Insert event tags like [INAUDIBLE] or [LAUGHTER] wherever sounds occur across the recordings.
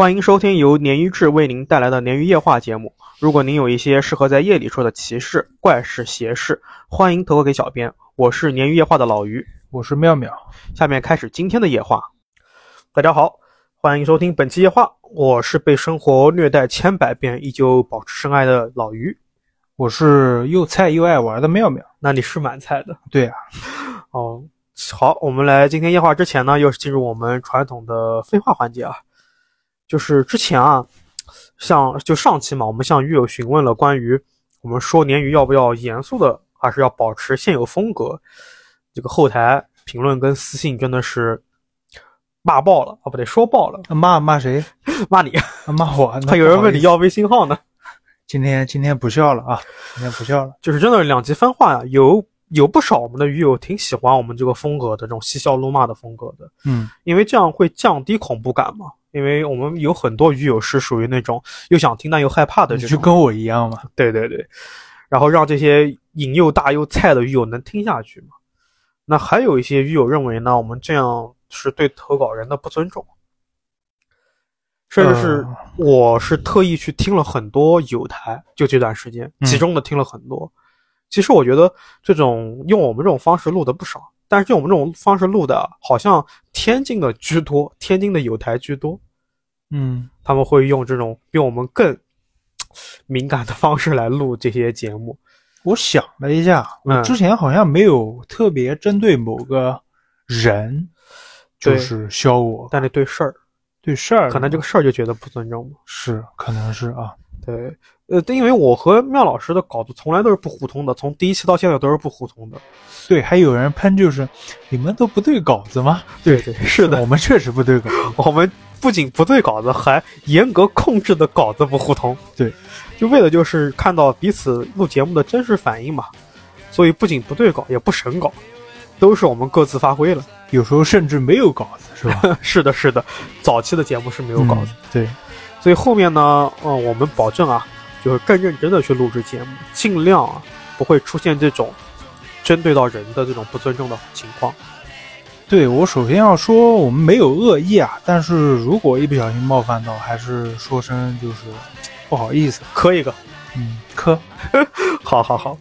欢迎收听由鲶鱼志为您带来的鲶鱼夜话节目。如果您有一些适合在夜里说的奇事、怪事、邪事，欢迎投稿给小编。我是鲶鱼夜话的老鱼，我是妙妙。下面开始今天的夜话。大家好，欢迎收听本期夜话。我是被生活虐待千百遍依旧保持深爱的老鱼。我是又菜又爱玩的妙妙。那你是蛮菜的。对啊。哦，好，我们来今天夜话之前呢，又是进入我们传统的废话环节啊。就是之前啊，像就上期嘛，我们向鱼友询问了关于我们说鲶鱼要不要严肃的，还是要保持现有风格。这个后台评论跟私信真的是骂爆了啊，不对，说爆了。骂骂谁？骂你？骂我？[LAUGHS] 还有人问你要微信号呢。今天今天不笑了啊！今天不笑了。就是真的两极分化呀，有有不少我们的鱼友挺喜欢我们这个风格的这种嬉笑怒骂的风格的。嗯，因为这样会降低恐怖感嘛。因为我们有很多鱼友是属于那种又想听但又害怕的，就跟我一样嘛。对对对，然后让这些瘾又大又菜的鱼友能听下去嘛。那还有一些鱼友认为呢，我们这样是对投稿人的不尊重，甚至是我是特意去听了很多有台，就这段时间集中的听了很多。其实我觉得这种用我们这种方式录的不少。但是用我们这种方式录的，好像天津的居多，天津的有台居多。嗯，他们会用这种比我们更 [TSK] 敏感的方式来录这些节目。我想了一下，我之前好像没有特别针对某个人，就是削我，但是对事儿，对事儿，可能这个事儿就觉得不尊重是，可能是啊。对，呃，因为我和妙老师的稿子从来都是不互通的，从第一期到现在都是不互通的。对，还有人喷，就是你们都不对稿子吗？对对，是的，我们确实不对稿。我们不仅不对稿子，还严格控制的稿子不互通。对，就为了就是看到彼此录节目的真实反应嘛。所以不仅不对稿，也不审稿，都是我们各自发挥了。有时候甚至没有稿子，是吧？[LAUGHS] 是的，是的，早期的节目是没有稿子。对，所以后面呢，嗯，我们保证啊，就是更认真的去录制节目，尽量啊不会出现这种。针对到人的这种不尊重的情况，对我首先要说，我们没有恶意啊，但是如果一不小心冒犯到，还是说声就是不好意思，磕一个，嗯，磕，好 [LAUGHS] 好好。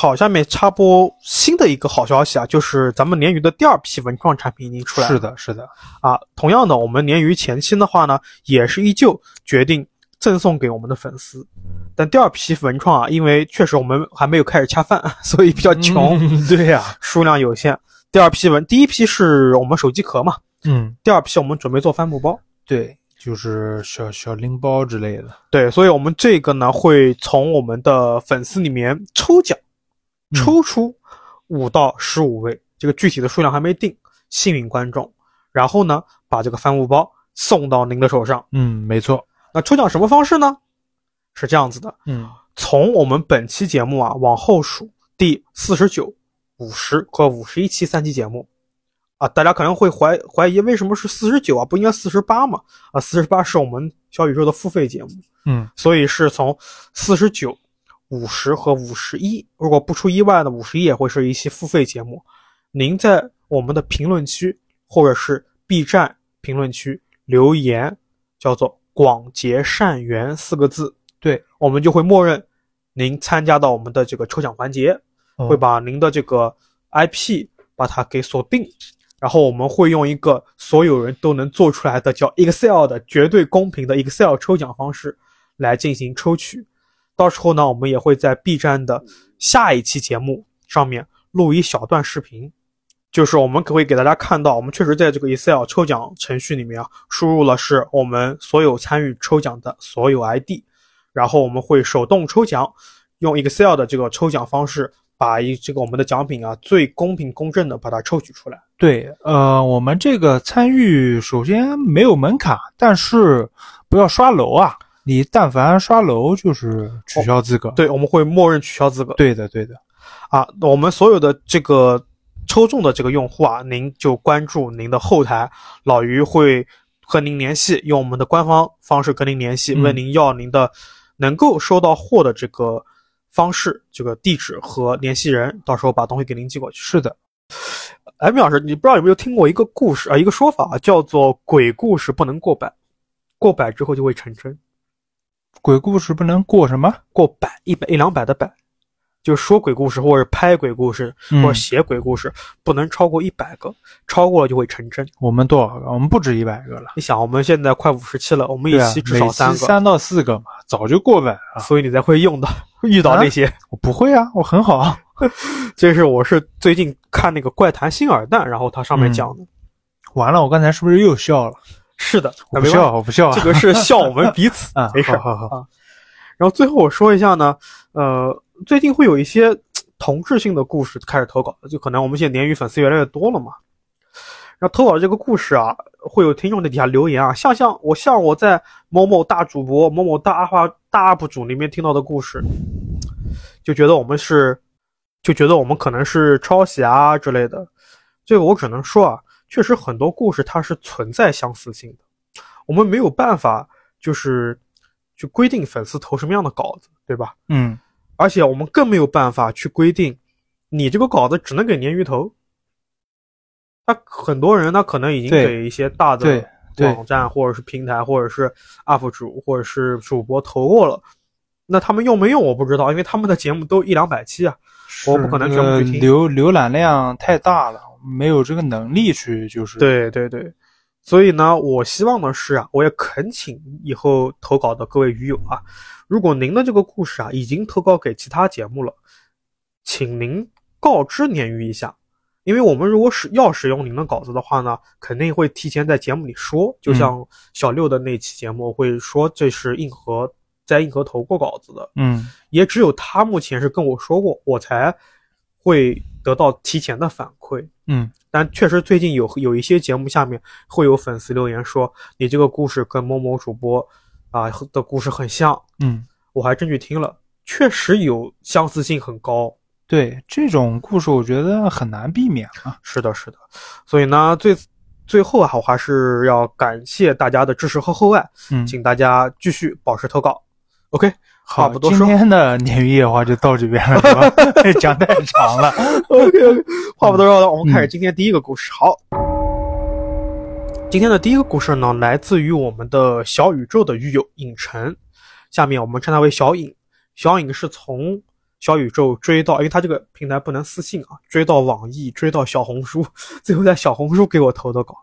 好，下面插播新的一个好消息啊，就是咱们鲶鱼的第二批文创产品已经出来了。是的，是的啊。同样的，我们鲶鱼前期的话呢，也是依旧决定赠送给我们的粉丝。但第二批文创啊，因为确实我们还没有开始恰饭，[LAUGHS] 所以比较穷。[LAUGHS] 对呀，数量有限。第二批文，第一批是我们手机壳嘛，嗯。第二批我们准备做帆布包，对，就是小小拎包之类的。对，所以我们这个呢，会从我们的粉丝里面抽奖。抽出五到十五位，这个具体的数量还没定，幸运观众，然后呢，把这个帆布包送到您的手上。嗯，没错。那抽奖什么方式呢？是这样子的。嗯，从我们本期节目啊往后数，第四十九、五十和五十一期三期节目，啊，大家可能会怀怀疑为什么是四十九啊，不应该四十八吗？啊，四十八是我们小宇宙的付费节目。嗯，所以是从四十九。五十和五十一，如果不出意外呢，五十一也会是一期付费节目。您在我们的评论区或者是 B 站评论区留言，叫做“广结善缘”四个字，对我们就会默认您参加到我们的这个抽奖环节，会把您的这个 IP 把它给锁定，然后我们会用一个所有人都能做出来的叫 Excel 的绝对公平的 Excel 抽奖方式来进行抽取。到时候呢，我们也会在 B 站的下一期节目上面录一小段视频，就是我们可会给大家看到，我们确实在这个 Excel 抽奖程序里面啊，输入了是我们所有参与抽奖的所有 ID，然后我们会手动抽奖，用 Excel 的这个抽奖方式，把一这个我们的奖品啊最公平公正的把它抽取出来。对，呃，我们这个参与首先没有门槛，但是不要刷楼啊。你但凡刷楼就是取消资格，对，我们会默认取消资格。对的，对的，啊，我们所有的这个抽中的这个用户啊，您就关注您的后台，老于会和您联系，用我们的官方方式跟您联系，问您要您的能够收到货的这个方式、这个地址和联系人，到时候把东西给您寄过去。是的，哎，米老师，你不知道有没有听过一个故事啊？一个说法叫做“鬼故事不能过百，过百之后就会成真”。鬼故事不能过什么？过百，一百一两百的百。就说鬼故事，或者拍鬼故事，或者写鬼故事，不能超过一百个，超过了就会成真。我们多少个？我们不止一百个了。你想，我们现在快五十期了，我们一期至少三个，三到四个嘛，早就过百了。所以你才会用到 [LAUGHS] 遇到那些。我不会啊，我很好。[LAUGHS] 这是我是最近看那个《怪谈新耳蛋》，然后它上面讲的。完了，我刚才是不是又笑了？是的，我不笑，我不笑。这个是笑我们彼此啊，[LAUGHS] 没事。好好好。然后最后我说一下呢，呃。最近会有一些同质性的故事开始投稿，就可能我们现在鲶鱼粉丝越来越多了嘛。然后投稿这个故事啊，会有听众在底下留言啊，像像我像我在某某大主播、某某大阿花大 UP 主里面听到的故事，就觉得我们是，就觉得我们可能是抄袭啊之类的。这个我只能说啊，确实很多故事它是存在相似性的，我们没有办法就是去规定粉丝投什么样的稿子，对吧？嗯。而且我们更没有办法去规定，你这个稿子只能给鲶鱼投。那很多人他可能已经给一些大的网站或者是平台或者是 UP 主或者是主播投过了，那他们用没用我不知道，因为他们的节目都一两百期啊，我不可能全部去听。浏浏览量太大了，没有这个能力去就是。对对对。所以呢，我希望的是啊，我也恳请以后投稿的各位鱼友啊，如果您的这个故事啊已经投稿给其他节目了，请您告知鲶鱼一下，因为我们如果使要使用您的稿子的话呢，肯定会提前在节目里说，就像小六的那期节目会说这是硬核在硬核投过稿子的，嗯，也只有他目前是跟我说过，我才会得到提前的反馈，嗯。但确实，最近有有一些节目下面会有粉丝留言说，你这个故事跟某某主播啊的故事很像。嗯，我还真去听了，确实有相似性很高。对这种故事，我觉得很难避免啊。是的，是的。所以呢，最最后啊，我还是要感谢大家的支持和厚爱。嗯，请大家继续保持投稿。OK。好，不多说，今天的鲶鱼夜话就到这边了，是吧？[LAUGHS] 讲太长了。[LAUGHS] OK，话不多说了，我们开始今天第一个故事。好，今天的第一个故事呢，来自于我们的小宇宙的狱友影城，下面我们称他为小影。小影是从小宇宙追到，因为他这个平台不能私信啊，追到网易，追到小红书，最后在小红书给我投的稿，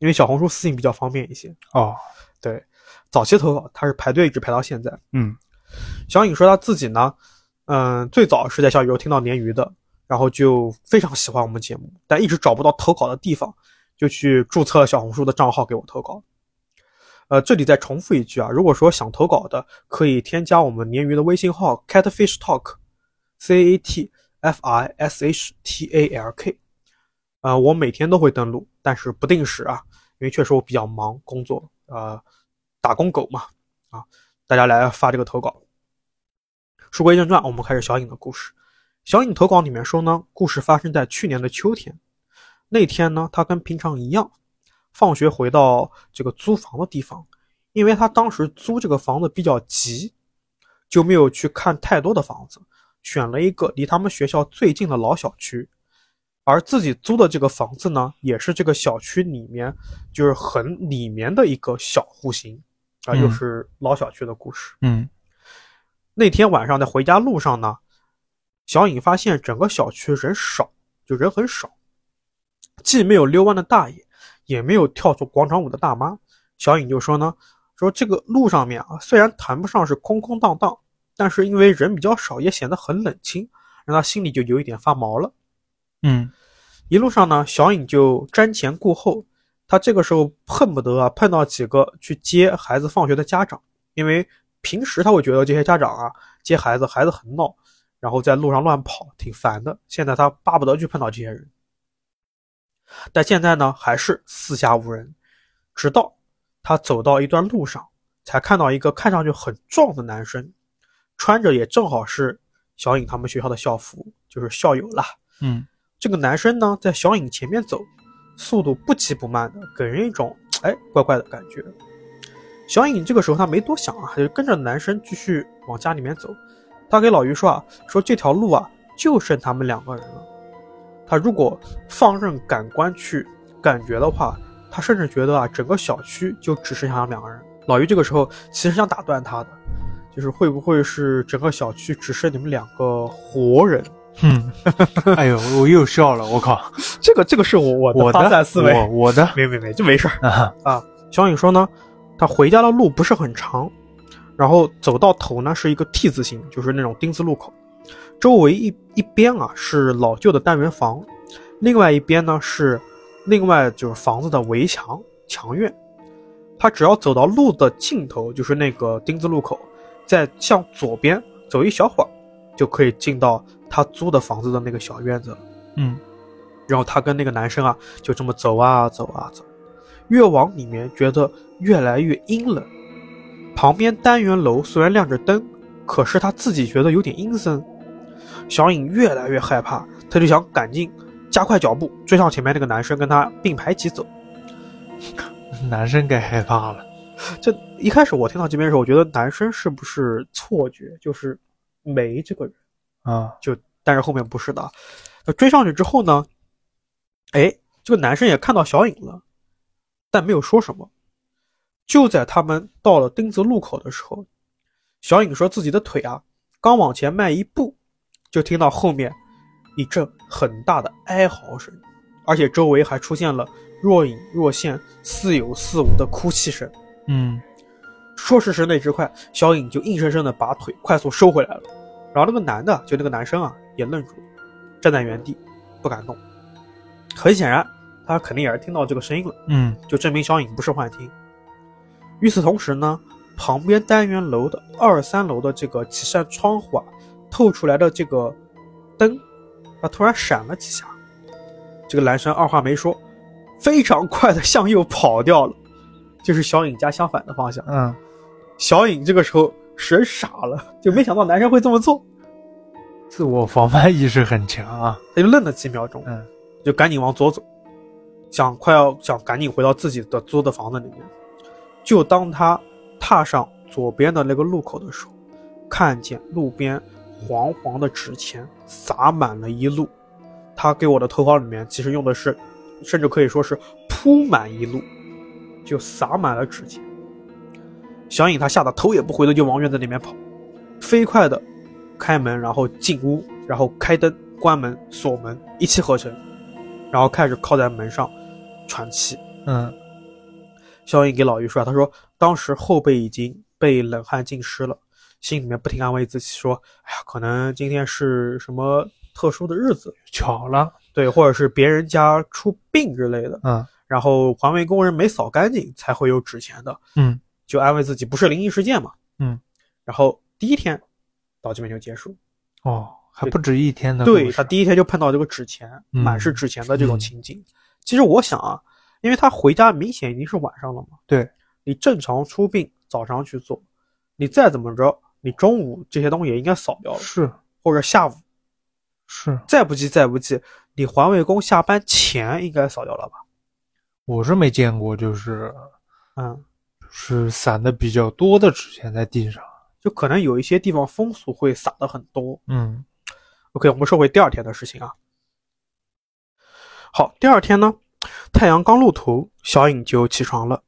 因为小红书私信比较方便一些。哦，对，早期投稿他是排队一直排到现在。嗯。小颖说他自己呢，嗯，最早是在小宇宙听到鲶鱼的，然后就非常喜欢我们节目，但一直找不到投稿的地方，就去注册小红书的账号给我投稿。呃，这里再重复一句啊，如果说想投稿的，可以添加我们鲶鱼的微信号 catfish talk，c a t f i s h t a l k。呃，我每天都会登录，但是不定时啊，因为确实我比较忙工作，呃，打工狗嘛，啊。大家来发这个投稿。书归正传，我们开始小影的故事。小影投稿里面说呢，故事发生在去年的秋天。那天呢，他跟平常一样，放学回到这个租房的地方，因为他当时租这个房子比较急，就没有去看太多的房子，选了一个离他们学校最近的老小区。而自己租的这个房子呢，也是这个小区里面就是很里面的一个小户型。啊，又是老小区的故事。嗯，那天晚上在回家路上呢，小颖发现整个小区人少，就人很少，既没有遛弯的大爷，也没有跳出广场舞的大妈。小颖就说呢，说这个路上面啊，虽然谈不上是空空荡荡，但是因为人比较少，也显得很冷清，让他心里就有一点发毛了。嗯，一路上呢，小颖就瞻前顾后。他这个时候恨不得啊碰到几个去接孩子放学的家长，因为平时他会觉得这些家长啊接孩子孩子很闹，然后在路上乱跑挺烦的。现在他巴不得去碰到这些人，但现在呢还是四下无人。直到他走到一段路上，才看到一个看上去很壮的男生，穿着也正好是小颖他们学校的校服，就是校友啦。嗯，这个男生呢在小颖前面走。速度不急不慢的，给人一种哎怪怪的感觉。小颖这个时候他没多想啊，就跟着男生继续往家里面走。他给老于说啊，说这条路啊就剩他们两个人了。他如果放任感官去感觉的话，他甚至觉得啊，整个小区就只剩下两个人。老于这个时候其实想打断他的，就是会不会是整个小区只剩你们两个活人？嗯，[LAUGHS] 哎呦，我又笑了，我靠，这个这个是我我我发散思维，我我的没没没，就没事儿啊啊。小颖说呢，他回家的路不是很长，然后走到头呢是一个 T 字形，就是那种丁字路口，周围一一边啊是老旧的单元房，另外一边呢是另外就是房子的围墙墙院。他只要走到路的尽头，就是那个丁字路口，再向左边走一小会儿，就可以进到。他租的房子的那个小院子，嗯，然后他跟那个男生啊，就这么走啊走啊走，越往里面觉得越来越阴冷。旁边单元楼虽然亮着灯，可是他自己觉得有点阴森。小颖越来越害怕，他就想赶紧加快脚步追上前面那个男生，跟他并排一起走。男生该害怕了。这一开始我听到这边的时候，我觉得男生是不是错觉，就是没这个人。啊，就但是后面不是的，那追上去之后呢，哎，这个男生也看到小影了，但没有说什么。就在他们到了丁字路口的时候，小影说自己的腿啊，刚往前迈一步，就听到后面一阵很大的哀嚎声，而且周围还出现了若隐若现、似有似无的哭泣声。嗯，说时迟那时快，小影就硬生生的把腿快速收回来了。然后那个男的，就那个男生啊，也愣住了，站在原地，不敢动。很显然，他肯定也是听到这个声音了。嗯，就证明小影不是幻听。与此同时呢，旁边单元楼的二三楼的这个几扇窗户啊，透出来的这个灯，啊，突然闪了几下。这个男生二话没说，非常快的向右跑掉了，就是小影家相反的方向。嗯，小影这个时候。神傻了，就没想到男生会这么做，自我防范意识很强啊！他就愣了几秒钟，嗯，就赶紧往左走，想快要想赶紧回到自己的租的房子里面。就当他踏上左边的那个路口的时候，看见路边黄黄的纸钱洒满了一路。他给我的投稿里面其实用的是，甚至可以说是铺满一路，就洒满了纸钱。小影他吓得头也不回的就往院子里面跑，飞快的开门，然后进屋，然后开灯、关门、锁门，一气呵成，然后开始靠在门上喘气。嗯，小影给老于说，他说当时后背已经被冷汗浸湿了，心里面不停安慰自己说：“哎呀，可能今天是什么特殊的日子，巧了，对，或者是别人家出病之类的。”嗯，然后环卫工人没扫干净，才会有纸钱的。嗯。就安慰自己不是灵异事件嘛，嗯，然后第一天到这边就结束，哦，还不止一天呢。对他第一天就碰到这个纸钱，满是纸钱的这种情景。其实我想啊，因为他回家明显已经是晚上了嘛，对。你正常出殡早上去做，你再怎么着，你中午这些东西也应该扫掉了，是。或者下午，是。再不济再不济，你环卫工下班前应该扫掉了吧？我是没见过，就是嗯。是散的比较多的纸钱在地上，就可能有一些地方风俗会撒的很多。嗯，OK，我们说回第二天的事情啊。好，第二天呢，太阳刚露头，小影就起床了。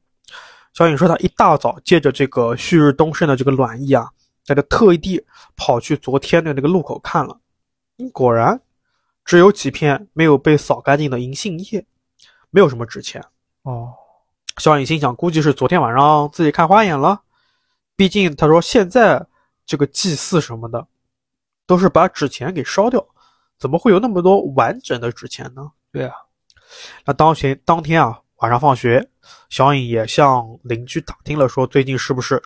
小影说，她一大早借着这个旭日东升的这个暖意啊，在这特地跑去昨天的那个路口看了。果然，只有几片没有被扫干净的银杏叶，没有什么纸钱。哦。小影心想，估计是昨天晚上自己看花眼了。毕竟他说现在这个祭祀什么的，都是把纸钱给烧掉，怎么会有那么多完整的纸钱呢？对啊。那当前当天啊，晚上放学，小影也向邻居打听了，说最近是不是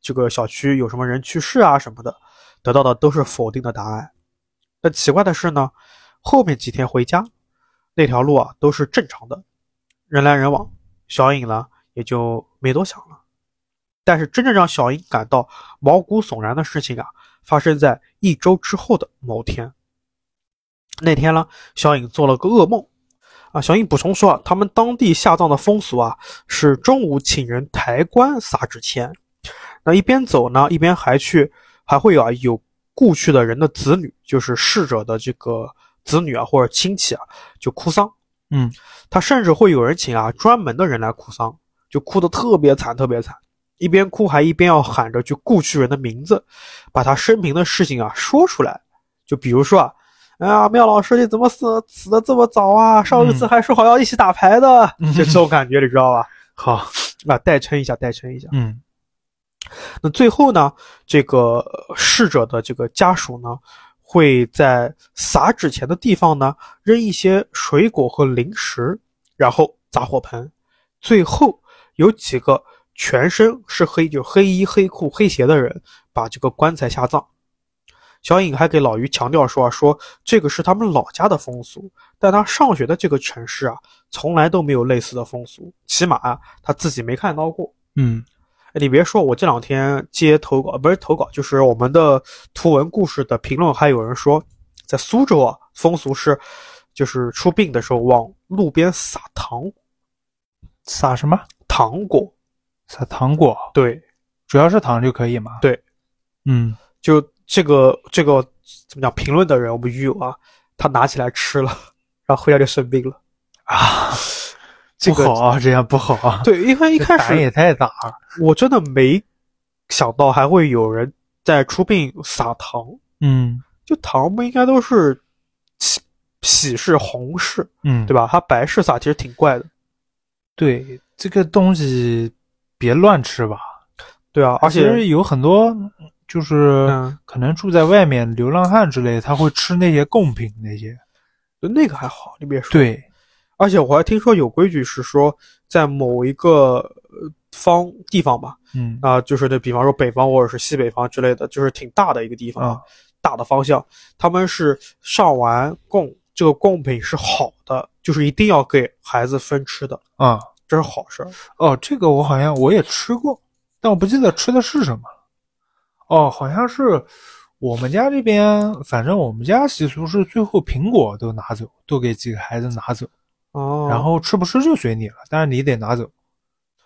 这个小区有什么人去世啊什么的，得到的都是否定的答案。但奇怪的是呢，后面几天回家，那条路啊都是正常的，人来人往。小影呢，也就没多想了。但是真正让小影感到毛骨悚然的事情啊，发生在一周之后的某天。那天呢，小影做了个噩梦。啊，小影补充说啊，他们当地下葬的风俗啊，是中午请人抬棺撒纸钱。那一边走呢，一边还去，还会有啊有故去的人的子女，就是逝者的这个子女啊或者亲戚啊，就哭丧。嗯，他甚至会有人请啊专门的人来哭丧，就哭得特别惨，特别惨，一边哭还一边要喊着去故去人的名字，把他生平的事情啊说出来。就比如说啊，哎呀，妙老师你怎么死死的这么早啊？上一次还说好要一起打牌的，就这种感觉，你知道吧？[LAUGHS] 好啊，代称一下，代称一下。嗯那最后呢，这个逝者的这个家属呢，会在撒纸钱的地方呢扔一些水果和零食，然后砸火盆。最后有几个全身是黑，就黑衣、黑裤、黑鞋的人把这个棺材下葬。小颖还给老于强调说啊，说这个是他们老家的风俗，但他上学的这个城市啊，从来都没有类似的风俗，起码啊他自己没看到过。嗯哎，你别说，我这两天接投稿，不是投稿，就是我们的图文故事的评论，还有人说，在苏州啊，风俗是，就是出殡的时候往路边撒糖撒什么？糖果，撒糖果，对，主要是糖就可以嘛？对，嗯，就这个这个怎么讲？评论的人，我们鱼友啊，他拿起来吃了，[LAUGHS] 然后回家就生病了啊，这个不好啊，这样不好啊。[LAUGHS] 对，因为一开始也太大了。我真的没想到还会有人在出殡撒糖，嗯就糖不应该都是喜喜事红事，嗯，对吧？它白事撒其实挺怪的。对，这个东西别乱吃吧。对啊，而其且实有很多就是嗯，可能住在外面流浪汉之类，他会吃那些贡品那些。那个还好，你别说。，对，而且我还听说有规矩是说，在某一个呃方地方吧，嗯啊、就是那比方说北方或者是西北方之类的，就是挺大的一个地方，啊大的方向，他们是上完供，这个贡品是好的，就是一定要给孩子分吃的，啊这是好事儿。哦，这个我好像我也吃过，但我不记得吃的是什么了。哦，好像是我们家这边，反正我们家习俗是最后苹果都拿走，都给几个孩子拿走，哦，然后吃不吃就随你了，但是你得拿走。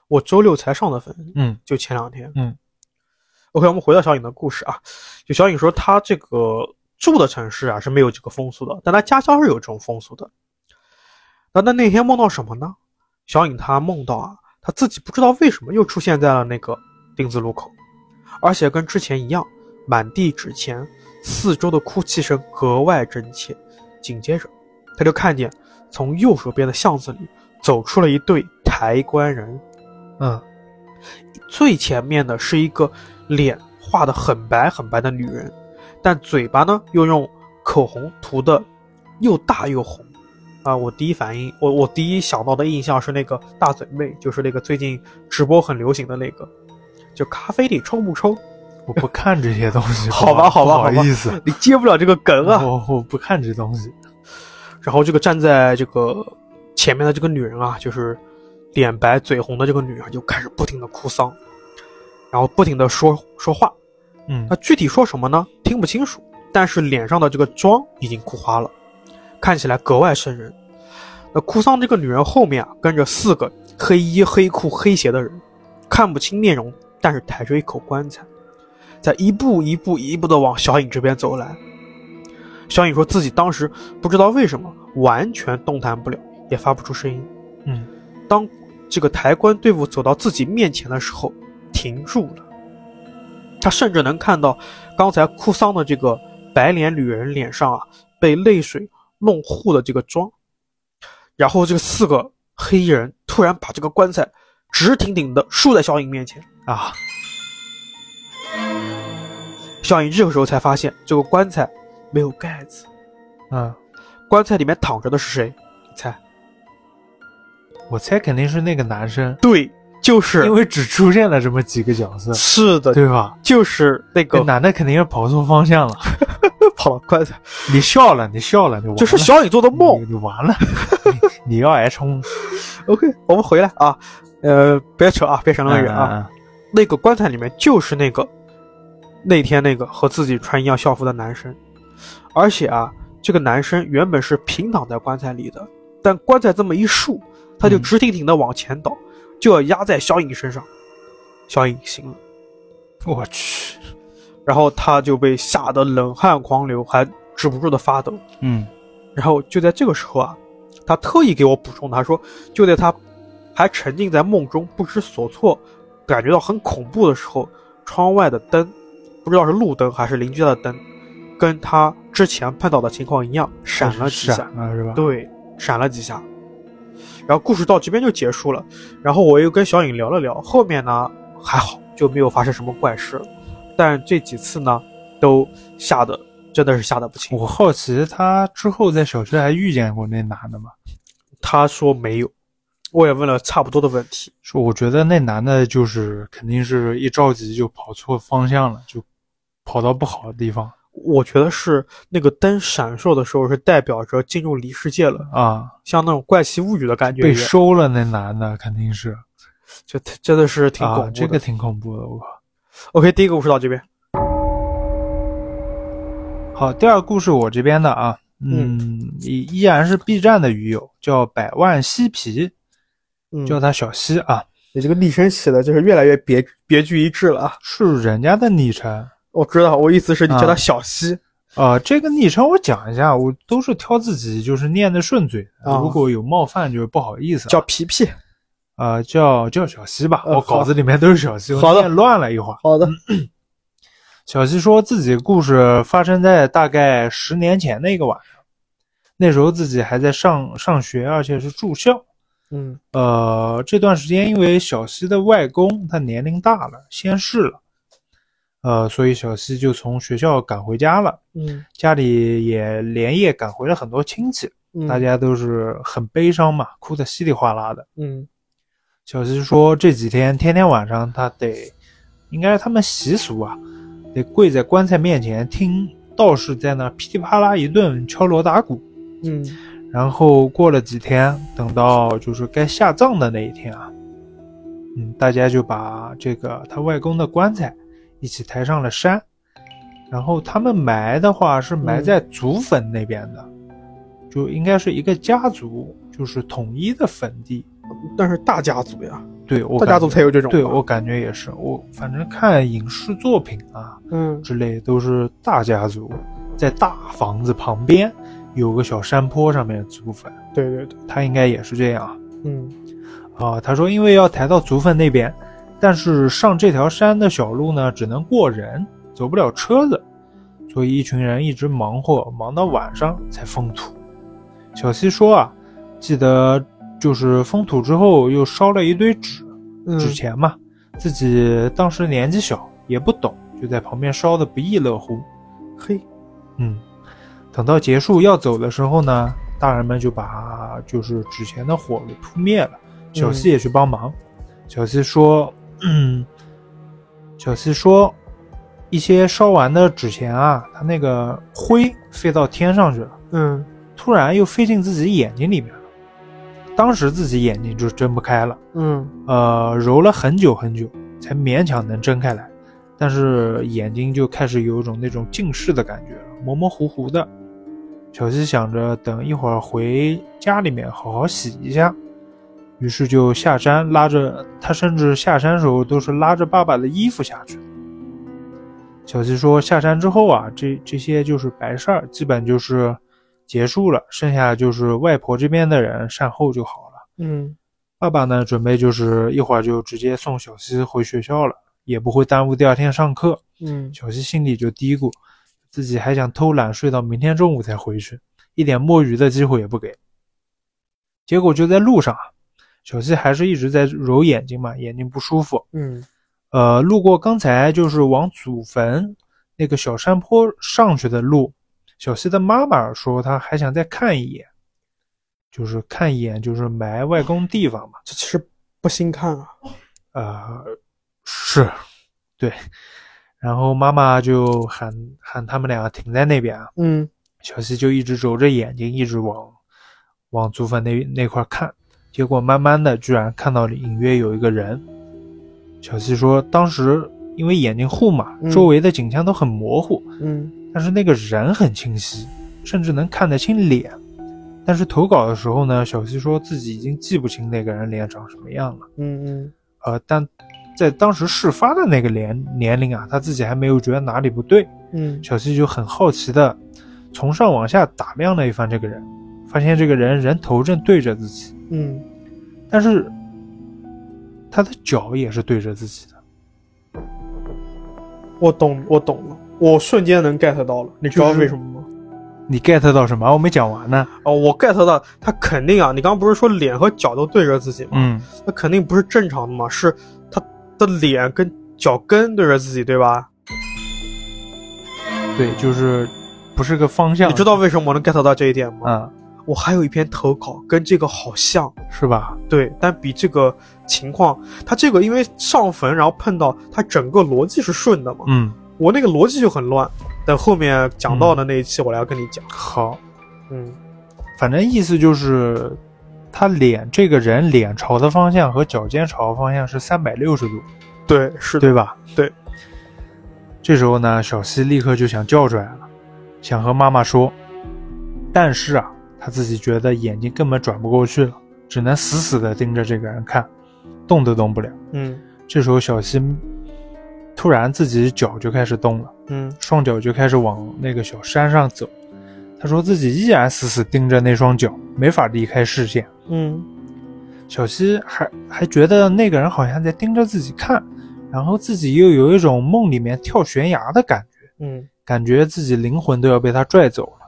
我周六才上的坟，嗯就前两天。嗯 OK，我们回到小颖的故事啊，就小颖说她这个住的城市啊是没有这个风俗的，但她家乡是有这种风俗的。那那那天梦到什么呢？小颖她梦到啊，她自己不知道为什么又出现在了那个丁字路口，而且跟之前一样，满地纸钱，四周的哭泣声格外真切。紧接着，她就看见从右手边的巷子里走出了一对抬棺人，嗯最前面的是一个脸画的很白很白的女人，但嘴巴呢又用口红涂的又大又红。啊，我第一反应，我我第一想到的印象是那个大嘴妹，就是那个最近直播很流行的那个，就咖啡里冲不冲？我不看这些东西，好吧，好吧，不好吧好意思，你接不了这个梗啊。我我不看这东西。然后这个站在这个前面的这个女人啊，就是脸白嘴红的这个女人，就开始不停的哭丧，然后不停的说说话。嗯那具体说什么呢？听不清楚，但是脸上的这个妆已经哭花了，看起来格外瘆人。那哭丧这个女人后面啊，跟着四个黑衣、黑裤、黑鞋的人，看不清面容，但是抬着一口棺材，在一步一步一步的往小影这边走来。小颖说自己当时不知道为什么完全动弹不了，也发不出声音。嗯当这个抬棺队伍走到自己面前的时候，停住了。他甚至能看到刚才哭丧的这个白脸女人脸上啊被泪水弄糊的这个妆，然后这个四个黑衣人突然把这个棺材直挺挺的竖在小颖面前啊！小颖这个时候才发现，这个棺材没有盖子，嗯，棺材里面躺着的是谁？你猜？我猜肯定是那个男生，对，就是因为只出现了这么几个角色，是的，对吧？就是那那个男的肯定是跑错方向了。跑了棺材，你笑了，你笑了，你完了这是小雨做的梦你。你完了，你 [LAUGHS] 你要挨冲 OK，我们回来啊，呃，别扯啊，别扯那么远啊。啊！那个棺材里面就是那个那天那个和自己穿一样校服的男生，而且啊，这个男生原本是平躺在棺材里的，但棺材这么一竖，他就嗯直挺挺的往前倒，就要压在小颖身上。小颖醒了，我去，然后他就被吓得冷汗狂流，还止不住的发抖。嗯，然后就在这个时候啊，他特意给我补充，他说就在他还沉浸在梦中不知所措，感觉到很恐怖的时候，窗外的灯，不知道是路灯还是邻居家的灯，跟他之前碰到的情况一样，闪了几下，闪了是吧？对，闪了几下。然后故事到这边就结束了。然后我又跟小颖聊了聊，后面呢还好，就没有发生什么怪事。但这几次呢，都吓得真的是吓得不轻。我好奇他之后在小区还遇见过那男的吗？他说没有。我也问了差不多的问题，说我觉得那男的就是肯定是一着急就跑错方向了，就跑到不好的地方。我觉得是那个灯闪烁的时候，是代表着进入离世界了啊，像那种怪奇物语的感觉。被收了那男的肯定是，就真的是挺恐怖的。这个挺恐怖的，我靠。OK，第一个故事到这边。好，第二个故事我这边的啊，嗯，依依然是 B 站的鱼友，叫百万西皮。嗯叫他小西啊，你这个昵称起的就是越来越别别具一帜了啊！是人家的昵称，我知道，我意思是你叫他小西啊。这个昵称我讲一下，我都是挑自己就是念的顺嘴，如果有冒犯就不好意思。叫皮皮，啊，叫叫小西吧，我稿子里面都是小西，我念乱了一会儿。好的，小西说自己故事发生在大概十年前的一个晚上，那时候自己还在上上学，而且是住校。嗯，呃，这段时间因为小西的外公他年龄大了，先逝了，呃，所以小西就从学校赶回家了。嗯，家里也连夜赶回了很多亲戚，大家都是很悲伤嘛，哭得稀里哗啦的。嗯，小西说这几天天天晚上他得，应该是他们习俗啊，得跪在棺材面前听道士在那噼里啪啦一顿敲锣打鼓。嗯。然后过了几天，等到就是该下葬的那一天啊，嗯，大家就把这个他外公的棺材一起抬上了山。然后他们埋的话是埋在祖坟那边的，就应该是一个家族就是统一的坟地。但是大家族呀，对，我大家族才有这种。对我感觉也是，我反正看影视作品啊，嗯，之类都是大家族在大房子旁边。有个小山坡上面祖坟，对对对，他应该也是这样。嗯，啊，他说因为要抬到祖坟那边，但是上这条山的小路呢，只能过人，走不了车子，所以一群人一直忙活，忙到晚上才封土。小西说啊，记得就是封土之后又烧了一堆纸，纸钱嘛，自己当时年纪小也不懂，就在旁边烧的不亦乐乎。嘿，嗯。等到结束要走的时候呢，大人们就把就是纸钱的火给扑灭了。小西也去帮忙。小西说：“嗯，小西说，一些烧完的纸钱啊，它那个灰飞到天上去了。嗯，突然又飞进自己眼睛里面了。当时自己眼睛就睁不开了。嗯，呃，揉了很久很久，才勉强能睁开来。但是眼睛就开始有一种那种近视的感觉了，模模糊糊的。”小西想着等一会儿回家里面好好洗一下，于是就下山拉着他，甚至下山时候都是拉着爸爸的衣服下去。小西说下山之后啊，这这些就是白事儿，基本就是结束了，剩下就是外婆这边的人善后就好了。嗯，爸爸呢准备就是一会儿就直接送小西回学校了，也不会耽误第二天上课。嗯，小西心里就嘀咕。自己还想偷懒睡到明天中午才回去，一点摸鱼的机会也不给。结果就在路上啊，小西还是一直在揉眼睛嘛，眼睛不舒服。嗯，呃，路过刚才就是往祖坟那个小山坡上去的路，小西的妈妈说她还想再看一眼，就是看一眼就是埋外公地方嘛。这其实不心看啊。呃，是，对。然后妈妈就喊喊他们俩停在那边啊，嗯，小西就一直揉着眼睛，一直往往祖坟那那块看，结果慢慢的居然看到了隐约有一个人。小西说，当时因为眼睛糊嘛，周围的景象都很模糊，嗯，但是那个人很清晰，甚至能看得清脸。但是投稿的时候呢，小西说自己已经记不清那个人脸长什么样了，嗯嗯，呃，但在当时事发的那个年年龄啊，他自己还没有觉得哪里不对。嗯小西就很好奇的从上往下打量了一番这个人，发现这个人人头正对着自己，嗯，但是他的脚也是对着自己的。我懂，我懂了，我瞬间能 get 到了，你知道为什么吗？你 get 到什么？我没讲完呢。哦，我 get 到，他肯定啊，你刚刚不是说脸和脚都对着自己吗？嗯，那肯定不是正常的嘛，是他的脸跟脚跟对着自己，对吧？对，就是不是个方向。你知道为什么我能 get 到这一点吗？啊、我还有一篇投稿跟这个好像，是吧？对，但比这个情况，他这个因为上坟，然后碰到他整个逻辑是顺的嘛，嗯，我那个逻辑就很乱。等后面讲到的那一期，我来跟你讲。好，嗯反正意思就是，他脸这个人脸朝的方向和脚尖朝的方向是三百六十度，对，是的，对吧？对。这时候呢，小西立刻就想叫出来了，想和妈妈说，但是啊，他自己觉得眼睛根本转不过去了，只能死死的盯着这个人看，动都动不了。嗯这时候小西突然自己脚就开始动了，嗯双脚就开始往那个小山上走。他说自己依然死死盯着那双脚，没法离开视线。嗯小西还还觉得那个人好像在盯着自己看，然后自己又有一种梦里面跳悬崖的感觉，嗯感觉自己灵魂都要被他拽走了。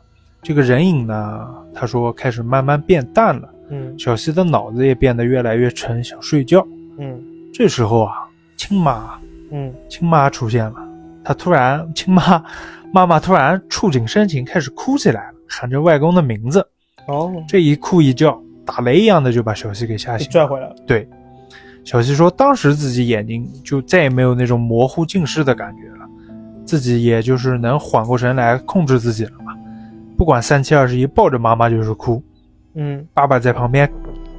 这个人影呢，他说开始慢慢变淡了。嗯小西的脑子也变得越来越沉，想睡觉。嗯这时候啊，亲妈嗯亲妈出现了，她突然亲妈妈妈突然触景生情，开始哭起来了，喊着外公的名字。哦，这一哭一叫，打雷一样的就把小西给吓醒了。拽回来了。对，小西说，当时自己眼睛就再也没有那种模糊近视的感觉了，自己也就是能缓过神来控制自己了嘛。不管三七二十一，抱着妈妈就是哭。嗯。爸爸在旁边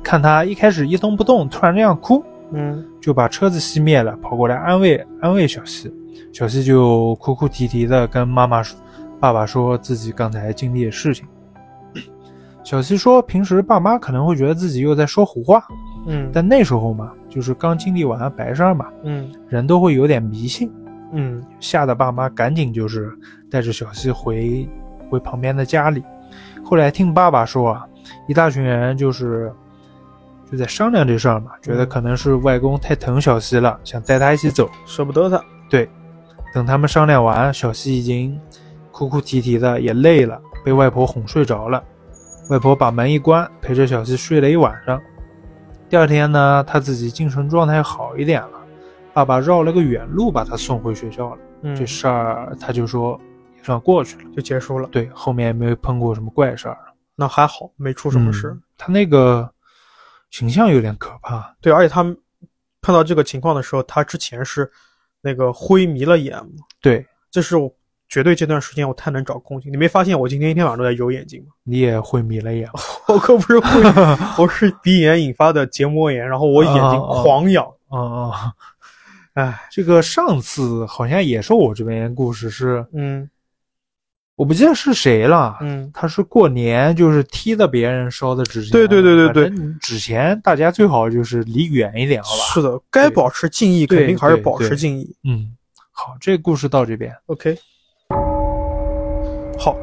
看他一开始一动不动，突然这样哭，嗯。就把车子熄灭了，跑过来安慰安慰小西。小西就哭哭啼啼的跟妈妈说、爸爸说自己刚才经历的事情。[CLEARS THROAT] 小西说，平时爸妈可能会觉得自己又在说胡话，嗯，但那时候嘛，就是刚经历完白事儿嘛，嗯。人都会有点迷信，嗯。吓得爸妈赶紧就是带着小西回回旁边的家里。后来听爸爸说啊，一大群人就是就在商量这事儿嘛，觉得可能是外公太疼小西了，想带他一起走。舍不得他。对，等他们商量完，小西已经哭哭啼啼的，也累了，被外婆哄睡着了。外婆把门一关，陪着小西睡了一晚上。第二天呢，他自己精神状态好一点了，爸爸绕了个远路把他送回学校了。嗯，这事儿他就说也算过去了。就结束了。对，后面也没有碰过什么怪事儿。那还好，没出什么事。嗯他那个形象有点可怕。对，而且他碰到这个情况的时候，他之前是那个灰迷了眼嘛，对，这是我绝对这段时间我太能找空隙。你没发现我今天一天晚上都在揉眼睛吗？你也会迷了眼。[LAUGHS] 我可不是会，我是鼻炎引发的结膜炎，然后我眼睛狂痒。哦哦，哎，这个上次好像也是我这边故事是，嗯我不记得是谁了。嗯，他是过年就是踢的别人烧的纸钱。对对对对对纸钱大家最好就是离远一点，好吧？是的，该保持敬意，肯定还是保持敬意。嗯，好，这个故事到这边。OK，好，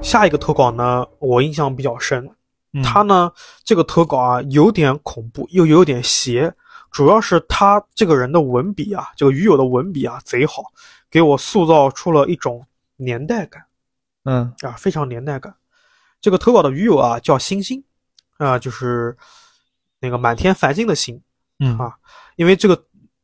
下一个投稿呢，我印象比较深。嗯他呢，这个投稿啊，有点恐怖，又有点邪，主要是他这个人的文笔啊，这个鱼友的文笔啊，贼好，给我塑造出了一种年代感嗯啊，非常年代感。这个投稿的鱼友啊，叫星星，啊，就是那个满天繁星的星。嗯啊因为这个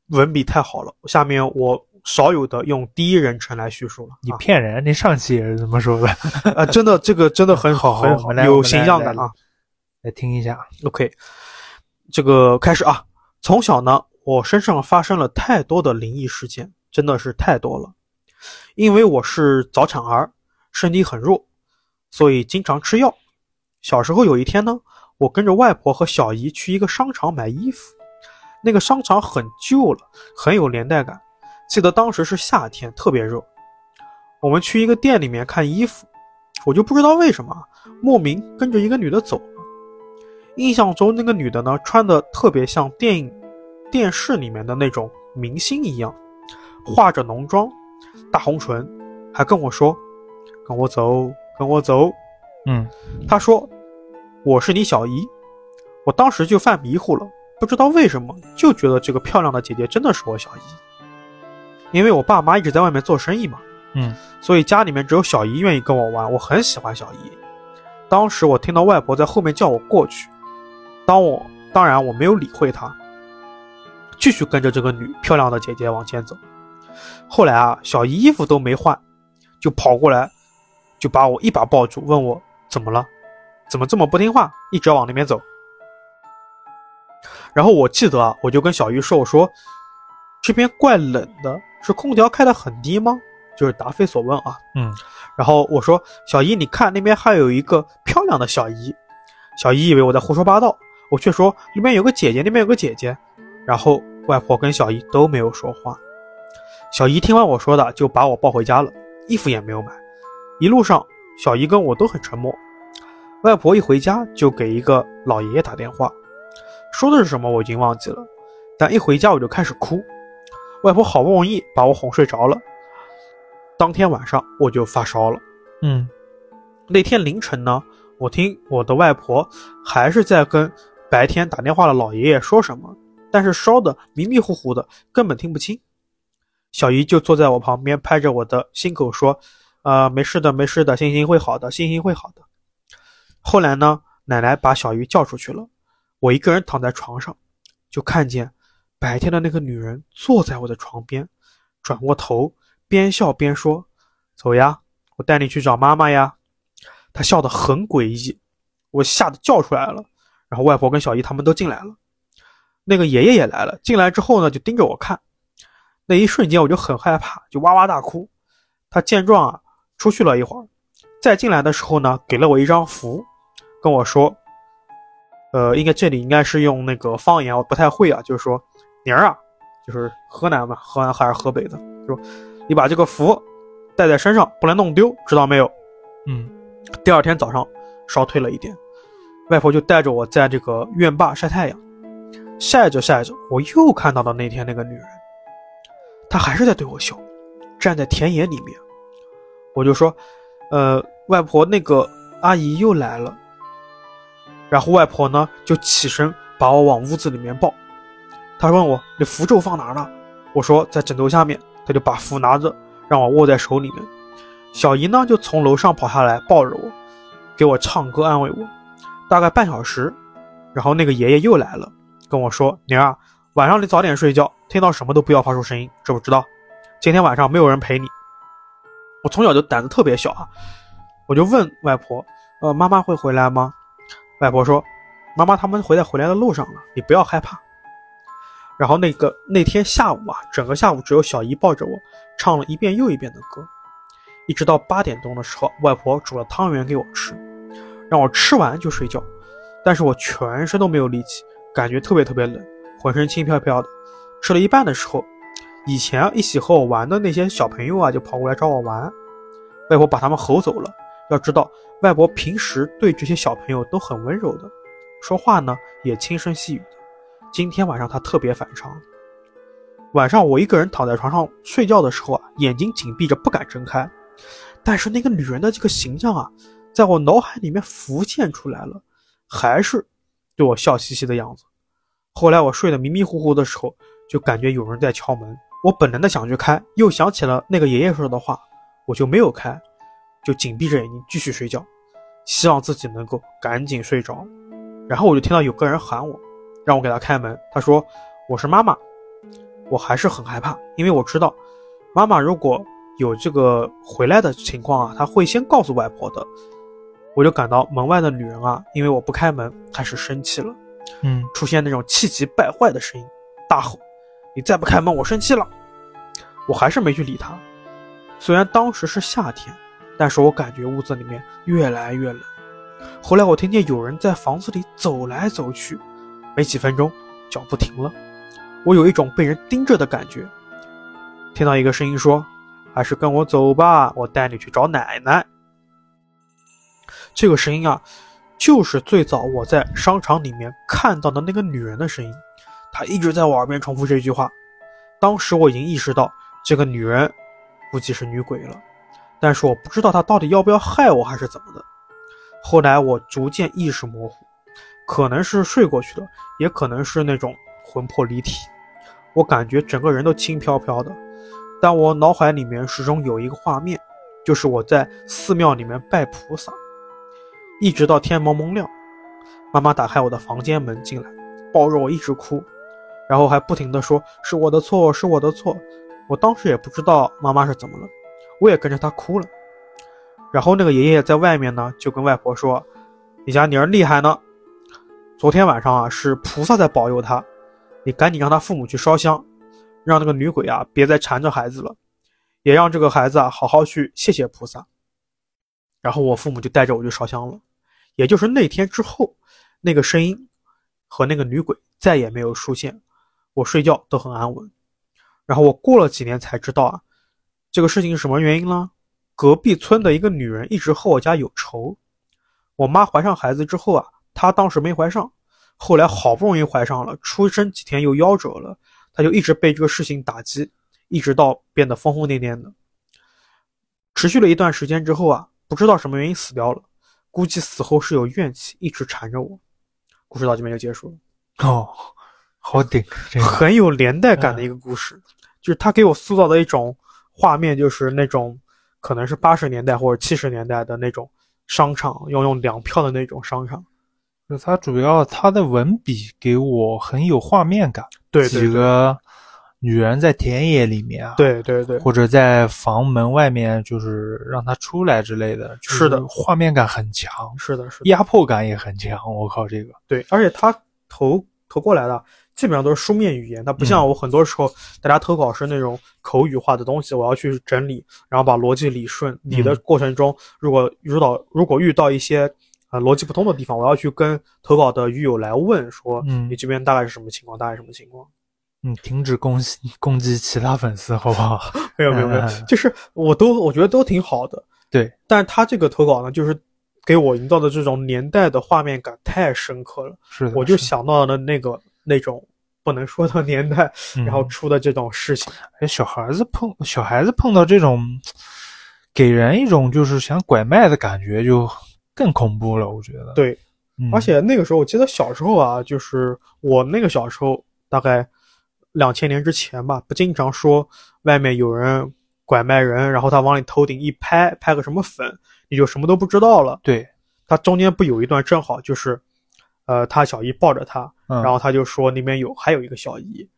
文笔太好了，下面我少有的用第一人称来叙述了。你啊骗人！你上期也是这么说的。[LAUGHS] 啊，真的，这个真的很好好很我们来我有形象感啊。来听一下。OK，这个开始啊。从小呢，我身上发生了太多的灵异事件，真的是太多了。因为我是早产儿，身体很弱，所以经常吃药。小时候有一天呢，我跟着外婆和小姨去一个商场买衣服，那个商场很旧了，很有年代感。记得当时是夏天，特别热。我们去一个店里面看衣服，我就不知道为什么莫名跟着一个女的走了。印象中那个女的呢，穿的特别像电影、电视里面的那种明星一样，化着浓妆，大红唇，还跟我说：“跟我走，跟我走。”嗯，他说：“我是你小姨。”我当时就犯迷糊了，不知道为什么就觉得这个漂亮的姐姐真的是我小姨，因为我爸妈一直在外面做生意嘛。嗯，所以家里面只有小姨愿意跟我玩，我很喜欢小姨。当时我听到外婆在后面叫我过去，当我当然我没有理会她，继续跟着这个女漂亮的姐姐往前走。后来啊，小姨衣服都没换，就跑过来，就把我一把抱住，问我怎么了，怎么这么不听话，一直要往那边走。然后我记得啊，我就跟小姨说，我说这边怪冷的，是空调开的很低吗？就是答非所问啊，嗯，然后我说小姨，你看那边还有一个漂亮的小姨，小姨以为我在胡说八道，我却说那边有个姐姐，那边有个姐姐，然后外婆跟小姨都没有说话，小姨听完我说的就把我抱回家了，衣服也没有买，一路上小姨跟我都很沉默，外婆一回家就给一个老爷爷打电话，说的是什么我已经忘记了，但一回家我就开始哭，外婆好不容易把我哄睡着了。当天晚上我就发烧了，嗯，那天凌晨呢，我听我的外婆还是在跟白天打电话的老爷爷说什么，但是烧的迷迷糊糊的，根本听不清。小姨就坐在我旁边，拍着我的心口说：“呃，没事的，没事的，星星会好的，星星会好的。”后来呢，奶奶把小姨叫出去了，我一个人躺在床上，就看见白天的那个女人坐在我的床边，转过头。边笑边说：“走呀，我带你去找妈妈呀。”他笑得很诡异，我吓得叫出来了。然后外婆跟小姨他们都进来了，那个爷爷也来了。进来之后呢，就盯着我看。那一瞬间我就很害怕，就哇哇大哭。他见状啊，出去了一会儿，再进来的时候呢，给了我一张符，跟我说：“呃，应该这里应该是用那个方言，我不太会啊，就是说宁儿啊，就是河南嘛，河南还是河北的，说。”你把这个符带在身上，不能弄丢，知道没有？嗯。第二天早上烧退了一点，外婆就带着我在这个院坝晒太阳，晒着晒着，我又看到了那天那个女人，她还是在对我笑，站在田野里面。我就说：“呃，外婆，那个阿姨又来了。”然后外婆呢就起身把我往屋子里面抱，她问我：“你符咒放哪了？”我说：“在枕头下面。”她就把符拿着，让我握在手里面。小姨呢，就从楼上跑下来，抱着我，给我唱歌安慰我。大概半小时，然后那个爷爷又来了，跟我说：“宁儿，晚上你早点睡觉，听到什么都不要发出声音，知不知道？今天晚上没有人陪你。”我从小就胆子特别小啊，我就问外婆：“呃，妈妈会回来吗？”外婆说：“妈妈他们回在回来的路上了，你不要害怕。”然后那个那天下午啊，整个下午只有小姨抱着我，唱了一遍又一遍的歌，一直到八点钟的时候，外婆煮了汤圆给我吃，让我吃完就睡觉。但是我全身都没有力气，感觉特别特别冷，浑身轻飘飘的。吃了一半的时候，以前一起和我玩的那些小朋友啊，就跑过来找我玩，外婆把他们吼走了。要知道，外婆平时对这些小朋友都很温柔的，说话呢也轻声细语的。今天晚上他特别反常。晚上我一个人躺在床上睡觉的时候啊，眼睛紧闭着不敢睁开，但是那个女人的这个形象啊，在我脑海里面浮现出来了，还是对我笑嘻嘻的样子。后来我睡得迷迷糊糊的时候，就感觉有人在敲门，我本能的想去开，又想起了那个爷爷说的话，我就没有开，就紧闭着眼睛继续睡觉，希望自己能够赶紧睡着。然后我就听到有个人喊我。让我给他开门，他说我是妈妈，我还是很害怕，因为我知道，妈妈如果有这个回来的情况啊，她会先告诉外婆的。我就感到门外的女人啊，因为我不开门，开始生气了，嗯，出现那种气急败坏的声音，大吼：“你再不开门，我生气了！”我还是没去理他。虽然当时是夏天，但是我感觉屋子里面越来越冷。后来我听见有人在房子里走来走去。没几分钟，脚步停了，我有一种被人盯着的感觉。听到一个声音说：“还是跟我走吧，我带你去找奶奶。”这个声音啊，就是最早我在商场里面看到的那个女人的声音。她一直在我耳边重复这句话。当时我已经意识到这个女人估计是女鬼了，但是我不知道她到底要不要害我还是怎么的。后来我逐渐意识模糊，可能是睡过去的，也可能是那种魂魄离体。我感觉整个人都轻飘飘的，但我脑海里面始终有一个画面，就是我在寺庙里面拜菩萨，一直到天蒙蒙亮，妈妈打开我的房间门进来，抱着我一直哭，然后还不停的说是我的错，是我的错。我当时也不知道妈妈是怎么了，我也跟着她哭了。然后那个爷爷在外面呢，就跟外婆说：“你家女儿厉害呢，昨天晚上啊是菩萨在保佑她。”你赶紧让他父母去烧香，让那个女鬼啊别再缠着孩子了，也让这个孩子啊好好去谢谢菩萨。然后我父母就带着我去烧香了。也就是那天之后，那个声音和那个女鬼再也没有出现，我睡觉都很安稳。然后我过了几年才知道啊，这个事情是什么原因呢？隔壁村的一个女人一直和我家有仇。我妈怀上孩子之后啊，她当时没怀上。后来好不容易怀上了，出生几天又夭折了，她就一直被这个事情打击，一直到变得疯疯癫癫的。持续了一段时间之后啊，不知道什么原因死掉了，估计死后是有怨气一直缠着我。故事到这边就结束了。哦，好顶，很有连带感的一个故事，就是他给我塑造的一种画面，就是那种可能是八十年代或者七十年代的那种商场，要用粮票的那种商场。就它主要，他的文笔给我很有画面感。对，几个女人在田野里面啊，对对对，或者在房门外面，就是让她出来之类的。是的，画面感很强。是的，是压迫感也很强。我靠，这个对，而且他投投过来的基本上都是书面语言，它不像我很多时候大家投稿是那种口语化的东西，我要去整理，然后把逻辑理顺。理的过程中，如果遇到如果遇到一些。啊，逻辑不通的地方，我要去跟投稿的鱼友来问说，嗯，你这边大概是什么情况？大概什么情况？嗯，停止攻击攻击其他粉丝，好不好？[LAUGHS] 没有没有没有，就是我都我觉得都挺好的。对，但是他这个投稿呢，就是给我营造的这种年代的画面感太深刻了。是，我就想到了那个那种不能说的年代，[LAUGHS] 然后出的这种事情。哎，小孩子碰小孩子碰到这种，给人一种就是想拐卖的感觉，就。更恐怖了，我觉得。对，而且那个时候，我记得小时候啊，就是我那个小时候，大概两千年之前吧，不经常说外面有人拐卖人，然后他往你头顶一拍，拍个什么粉，你就什么都不知道了。对，他中间不有一段正好就是，呃，他小姨抱着他，然后他就说那边有还有一个小姨，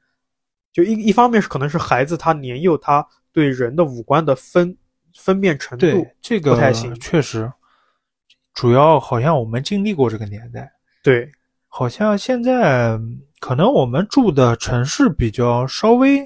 就一一方面是可能是孩子他年幼，他对人的五官的分分辨程度这个不太行，确实。主要好像我们经历过这个年代，对，好像现在可能我们住的城市比较稍微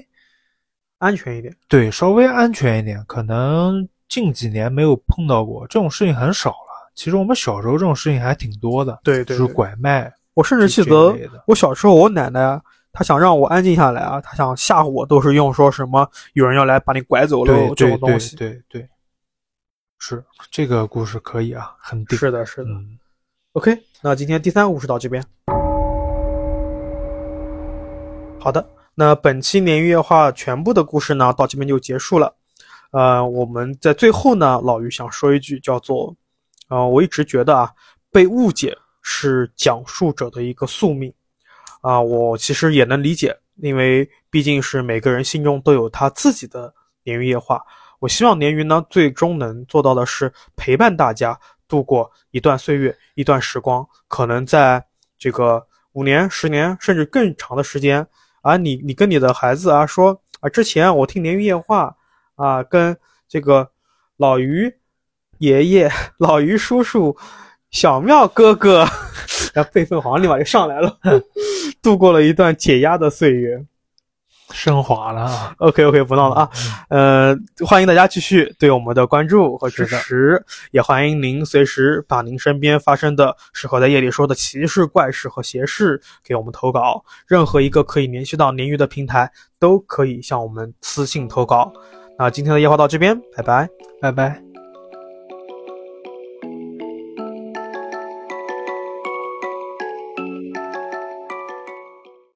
安全一点，对，稍微安全一点，可能近几年没有碰到过这种事情很少了。其实我们小时候这种事情还挺多的，对对，就是拐卖。我甚至记得我小时候，我奶奶她想让我安静下来啊，她想吓唬我，都是用说什么有人要来把你拐走了这种东西，对对。是这个故事可以啊，很顶。是的，是的。OK，那今天第三个故事到这边。好的，那本期年月话全部的故事呢，到这边就结束了。呃，我们在最后呢，老于想说一句，叫做，呃，我一直觉得啊，被误解是讲述者的一个宿命。啊，我其实也能理解，因为毕竟是每个人心中都有他自己的鲶鱼夜话。我希望鲶鱼呢，最终能做到的是陪伴大家度过一段岁月、一段时光。可能在这个五年、十年甚至更长的时间啊，你你跟你的孩子啊说啊，之前我听鲶鱼夜话啊，跟这个老于爷爷、[LAUGHS] 老于叔叔、小妙哥哥，[LAUGHS] 然后辈分好像立马就上来了，[LAUGHS] 度过了一段解压的岁月。升华了，OK OK，不闹了啊，呃，欢迎大家继续对我们的关注和支持，也欢迎您随时把您身边发生的适合在夜里说的奇事怪事和邪事给我们投稿，任何一个可以联系到鲶鱼的平台都可以向我们私信投稿。那今天的夜话到这边，拜拜，拜拜。